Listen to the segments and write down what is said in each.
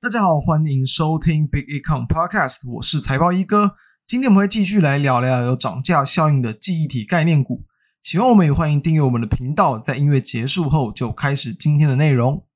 大家好，欢迎收听 Big Econ Podcast，我是财报一哥。今天我们会继续来聊聊有涨价效应的记忆体概念股。喜欢我们也欢迎订阅我们的频道。在音乐结束后，就开始今天的内容。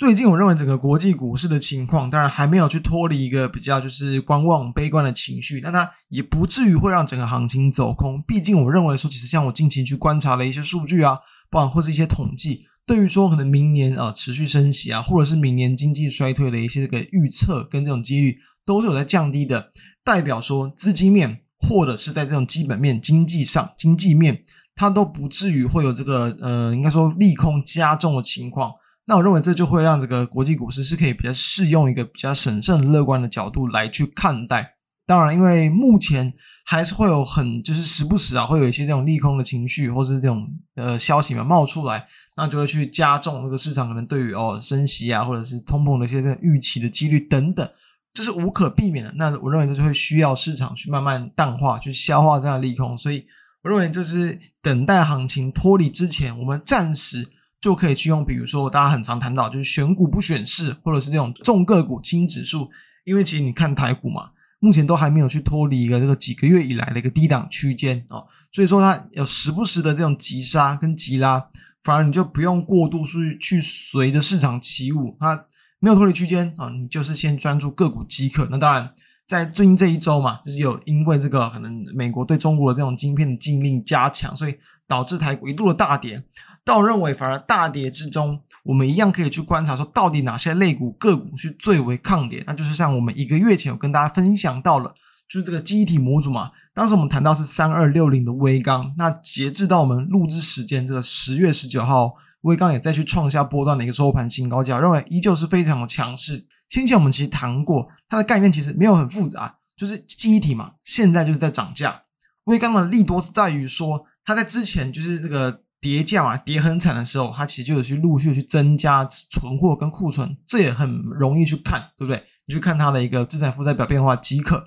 最近我认为整个国际股市的情况，当然还没有去脱离一个比较就是观望、悲观的情绪，但它也不至于会让整个行情走空。毕竟我认为说，其实像我近期去观察了一些数据啊，包括或是一些统计，对于说可能明年啊持续升息啊，或者是明年经济衰退的一些这个预测跟这种几率，都是有在降低的。代表说资金面或者是在这种基本面、经济上、经济面，它都不至于会有这个呃，应该说利空加重的情况。那我认为这就会让这个国际股市是可以比较适用一个比较审慎乐观的角度来去看待。当然，因为目前还是会有很就是时不时啊会有一些这种利空的情绪或是这种呃消息嘛冒出来，那就会去加重这个市场可能对于哦升息啊或者是通膨的一些这预期的几率等等，这是无可避免的。那我认为这就会需要市场去慢慢淡化去消化这样的利空，所以我认为这是等待行情脱离之前，我们暂时。就可以去用，比如说大家很常谈到，就是选股不选市，或者是这种重个股轻指数。因为其实你看台股嘛，目前都还没有去脱离一个这个几个月以来的一个低档区间哦，所以说它有时不时的这种急杀跟急拉，反而你就不用过度去去随着市场起舞，它没有脱离区间啊，你就是先专注个股即可。那当然，在最近这一周嘛，就是有因为这个可能美国对中国的这种晶片的禁令加强，所以导致台股一度的大跌。但我认为，反而大跌之中，我们一样可以去观察，说到底哪些类股个股是最为抗跌。那就是像我们一个月前有跟大家分享到了，就是这个记忆体模组嘛。当时我们谈到是三二六零的威刚，那截至到我们录制时间这个十月十九号，威刚也再去创下波段的一个收盘新高价，认为依旧是非常的强势。先前我们其实谈过，它的概念其实没有很复杂，就是记忆体嘛，现在就是在涨价。威刚的利多是在于说，它在之前就是这个。跌价嘛，跌很惨的时候，它其实就有去陆续去增加存货跟库存，这也很容易去看，对不对？你去看它的一个资产负债表变化即可。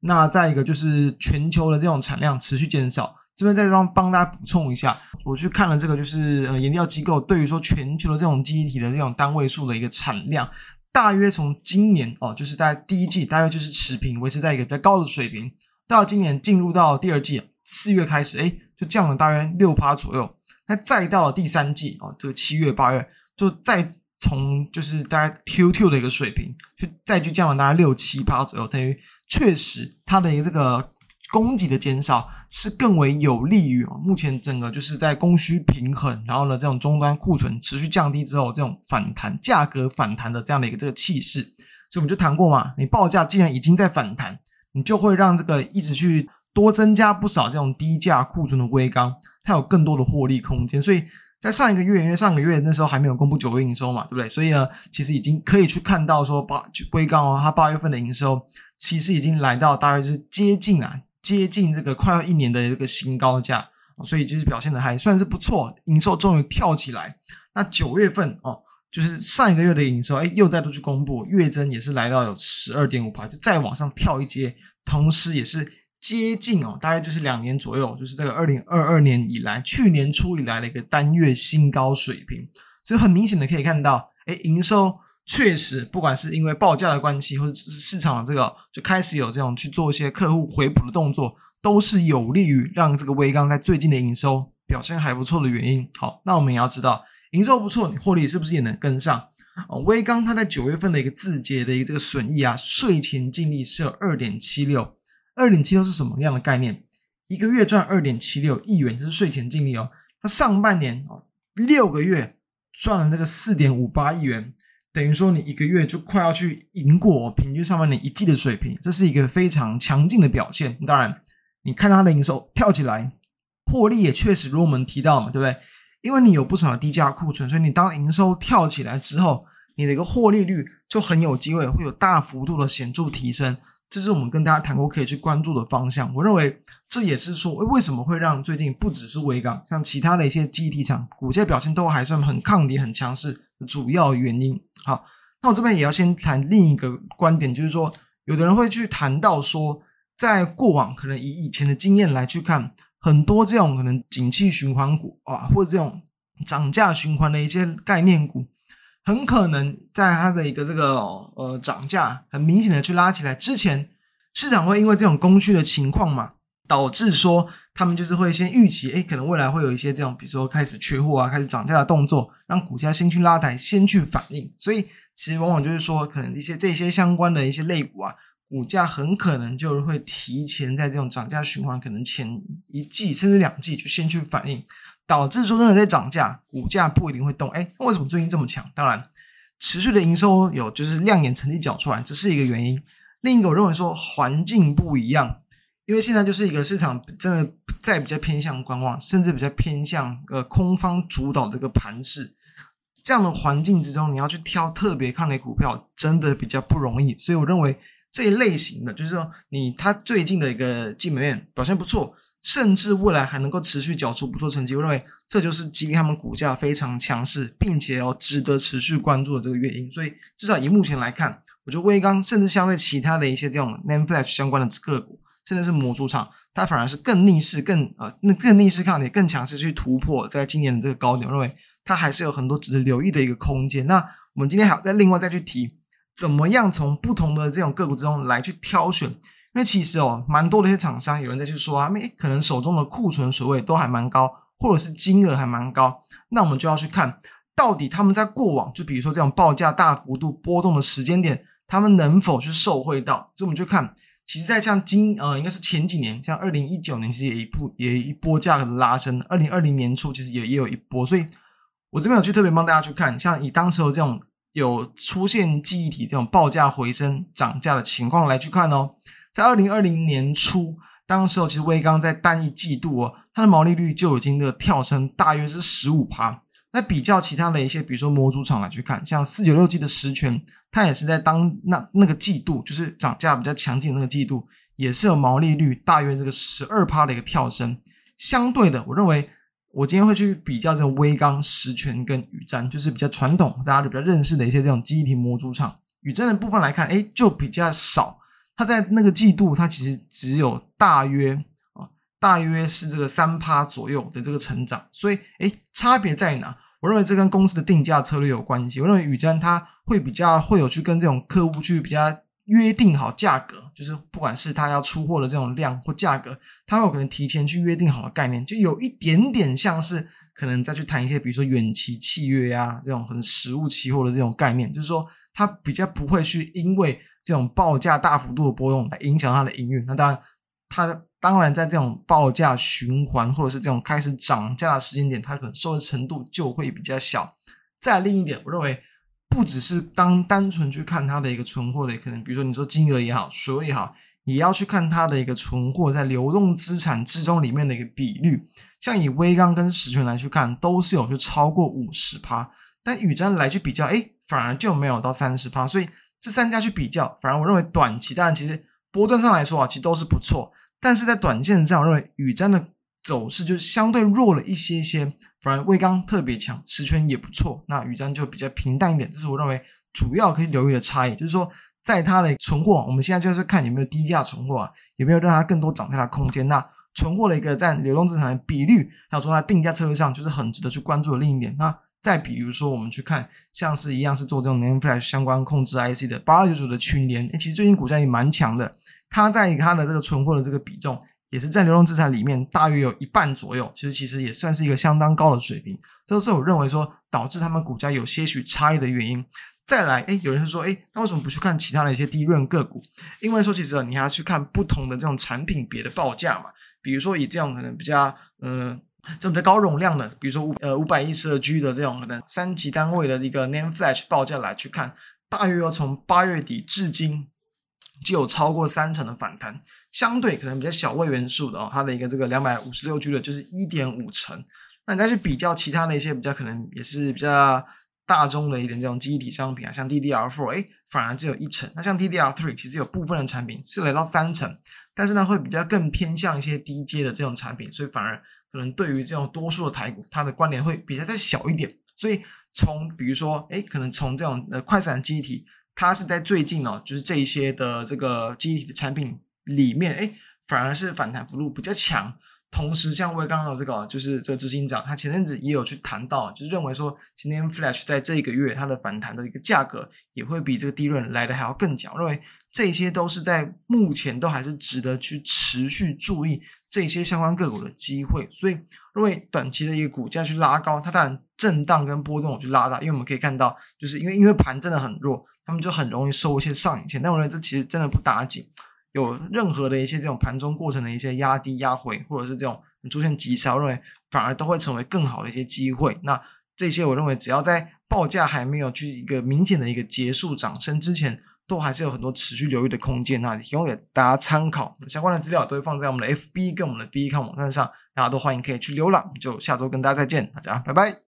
那再一个就是全球的这种产量持续减少，这边再帮帮大家补充一下，我去看了这个就是呃研调机构对于说全球的这种记忆体的这种单位数的一个产量，大约从今年哦，就是在第一季大约就是持平，维持在一个比较高的水平，到今年进入到第二季四月开始，诶，就降了大约六趴左右。那再到了第三季啊，这个七月八月就再从就是大概 Q2 的一个水平，就再去降了大概六七趴左右，等于确实它的一个这个供给的减少是更为有利于目前整个就是在供需平衡，然后呢这种终端库存持续降低之后，这种反弹价格反弹的这样的一个这个气势，所以我们就谈过嘛，你报价既然已经在反弹，你就会让这个一直去。多增加不少这种低价库存的硅钢，它有更多的获利空间。所以在上一个月，因为上个月那时候还没有公布九月营收嘛，对不对？所以呢，其实已经可以去看到说八威刚哦，它八月份的营收其实已经来到大概是接近啊，接近这个快要一年的这个新高价，所以就是表现的还算是不错，营收终于跳起来。那九月份哦，就是上一个月的营收，哎，又再度去公布，月增也是来到有十二点五趴，就再往上跳一阶，同时也是。接近哦，大概就是两年左右，就是这个二零二二年以来，去年初以来的一个单月新高水平，所以很明显的可以看到，哎，营收确实不管是因为报价的关系，或者是市场的这个就开始有这种去做一些客户回补的动作，都是有利于让这个威刚在最近的营收表现还不错的原因。好，那我们也要知道，营收不错，你获利是不是也能跟上？哦，威刚它在九月份的一个自结的一个这个损益啊，税前净利是有二点七六。二点七六是什么样的概念？一个月赚二点七六亿元，这是税前净利哦。它上半年哦，六个月赚了这个四点五八亿元，等于说你一个月就快要去赢过平均上半年一季的水平，这是一个非常强劲的表现。当然，你看它的营收跳起来，获利也确实如我们提到嘛，对不对？因为你有不少的低价库存，所以你当营收跳起来之后，你的一个获利率就很有机会会有大幅度的显著提升。这是我们跟大家谈过可以去关注的方向。我认为这也是说，为什么会让最近不只是威港，像其他的一些记忆体厂股价表现都还算很抗跌、很强势的主要原因。好，那我这边也要先谈另一个观点，就是说，有的人会去谈到说，在过往可能以以前的经验来去看，很多这种可能景气循环股啊，或者这种涨价循环的一些概念股，很可能在它的一个这个呃涨价很明显的去拉起来之前，市场会因为这种供需的情况嘛。导致说他们就是会先预期，哎，可能未来会有一些这种，比如说开始缺货啊，开始涨价的动作，让股价先去拉抬，先去反应。所以其实往往就是说，可能一些这些相关的一些类股啊，股价很可能就会提前在这种涨价循环，可能前一季甚至两季就先去反应，导致说真的在涨价，股价不一定会动。哎，为什么最近这么强？当然，持续的营收有就是亮眼成绩缴出来，这是一个原因。另一个我认为说环境不一样。因为现在就是一个市场真的在比较偏向观望，甚至比较偏向呃空方主导这个盘势这样的环境之中，你要去挑特别看的股票，真的比较不容易。所以我认为这一类型的，就是说你它最近的一个基本面表现不错，甚至未来还能够持续缴出不错成绩，我认为这就是基于他们股价非常强势，并且要值得持续关注的这个原因。所以至少以目前来看，我觉得威刚甚至相对其他的一些这种 NAND Flash 相关的个股。甚至是模组厂，它反而是更逆势、更呃那更逆势抗跌、更强势去突破在今年的这个高点。我认为它还是有很多值得留意的一个空间。那我们今天还要再另外再去提，怎么样从不同的这种个股之中来去挑选？因为其实哦，蛮多的一些厂商有人在去说啊，诶可能手中的库存水位都还蛮高，或者是金额还蛮高。那我们就要去看到底他们在过往，就比如说这种报价大幅度波动的时间点，他们能否去受惠到？所以我们就看。其实，在像今呃，应该是前几年，像二零一九年，其实也一波也一波价格的拉升。二零二零年初，其实也也有一波。所以，我这边有去特别帮大家去看，像以当时候这种有出现记忆体这种报价回升涨价的情况来去看哦，在二零二零年初，当时候其实威刚在单一季度哦，它的毛利率就已经的跳升大约是十五趴。那比较其他的一些，比如说模组厂来去看，像四九六 G 的十銓，它也是在当那那个季度，就是涨价比较强劲的那个季度，也是有毛利率大约这个十二趴的一个跳升。相对的，我认为我今天会去比较这种威刚、十銓跟宇瞻，就是比较传统，大家就比较认识的一些这种记忆体模组厂。宇瞻的部分来看，哎，就比较少。它在那个季度，它其实只有大约啊，大约是这个三趴左右的这个成长。所以，哎，差别在哪？我认为这跟公司的定价策略有关系。我认为宇瞻它会比较会有去跟这种客户去比较约定好价格，就是不管是他要出货的这种量或价格，它会有可能提前去约定好的概念，就有一点点像是可能再去谈一些，比如说远期契约呀、这种可能实物期货的这种概念，就是说它比较不会去因为这种报价大幅度的波动来影响它的营运。那当然，它。当然，在这种报价循环或者是这种开始涨价的时间点，它可能受的程度就会比较小。再另一点，我认为不只是当单纯去看它的一个存货的，可能比如说你说金额也好，水位也好，也要去看它的一个存货在流动资产之中里面的一个比率。像以威刚跟实权来去看，都是有就超过五十趴，但宇瞻来去比较，哎，反而就没有到三十趴。所以这三家去比较，反而我认为短期当然其实波段上来说啊，其实都是不错。但是在短线上，我认为宇瞻的走势就相对弱了一些些，反而威刚特别强，实权也不错，那宇瞻就比较平淡一点。这是我认为主要可以留意的差异，就是说在它的存货，我们现在就是看有没有低价存货啊，有没有让它更多涨价的空间。那存货的一个占流动资产的比率，还有从它定价策略上，就是很值得去关注的另一点。那再比如说，我们去看像是一样是做这种 NAND Flash 相关控制 IC 的八二九九的群联，诶，其实最近股价也蛮强的。它在它的这个存货的这个比重，也是在流动资产里面大约有一半左右，其实其实也算是一个相当高的水平。这都是我认为说导致他们股价有些许差异的原因。再来，诶，有人说，诶，那为什么不去看其他的一些低润个股？因为说其实你还要去看不同的这种产品别的报价嘛。比如说以这种可能比较呃这种比较高容量的，比如说五呃五百一十二 G 的这种可能三级单位的一个 NAND Flash 报价来去看，大约要从八月底至今。就有超过三成的反弹，相对可能比较小位元素的哦，它的一个这个两百五十六 G 的，就是一点五成。那你再去比较其他的一些比较可能也是比较大宗的一点这种记忆体商品啊，像 DDR4，哎，反而只有一成。那像 DDR3，其实有部分的产品是来到三成，但是呢，会比较更偏向一些低阶的这种产品，所以反而可能对于这种多数的台股，它的关联会比较再小一点。所以从比如说，哎，可能从这种呃快闪记忆体。它是在最近哦，就是这一些的这个记忆体的产品里面，哎，反而是反弹幅度比较强。同时，像我刚刚的这个，就是这个执行长，他前阵子也有去谈到，就是认为说，今天 Flash 在这一个月它的反弹的一个价格也会比这个低润来的还要更强。认为这些都是在目前都还是值得去持续注意这些相关个股的机会。所以，认为短期的一个股价去拉高，它当然震荡跟波动去拉大，因为我们可以看到，就是因为因为盘真的很弱，他们就很容易收一些上影线。但我认为这其实真的不打紧。有任何的一些这种盘中过程的一些压低压回，或者是这种出现急杀，我认为反而都会成为更好的一些机会。那这些我认为只要在报价还没有去一个明显的一个结束涨升之前，都还是有很多持续留意的空间。那提供给大家参考，相关的资料都会放在我们的 FB 跟我们的 B 看网站上，大家都欢迎可以去浏览。就下周跟大家再见，大家拜拜。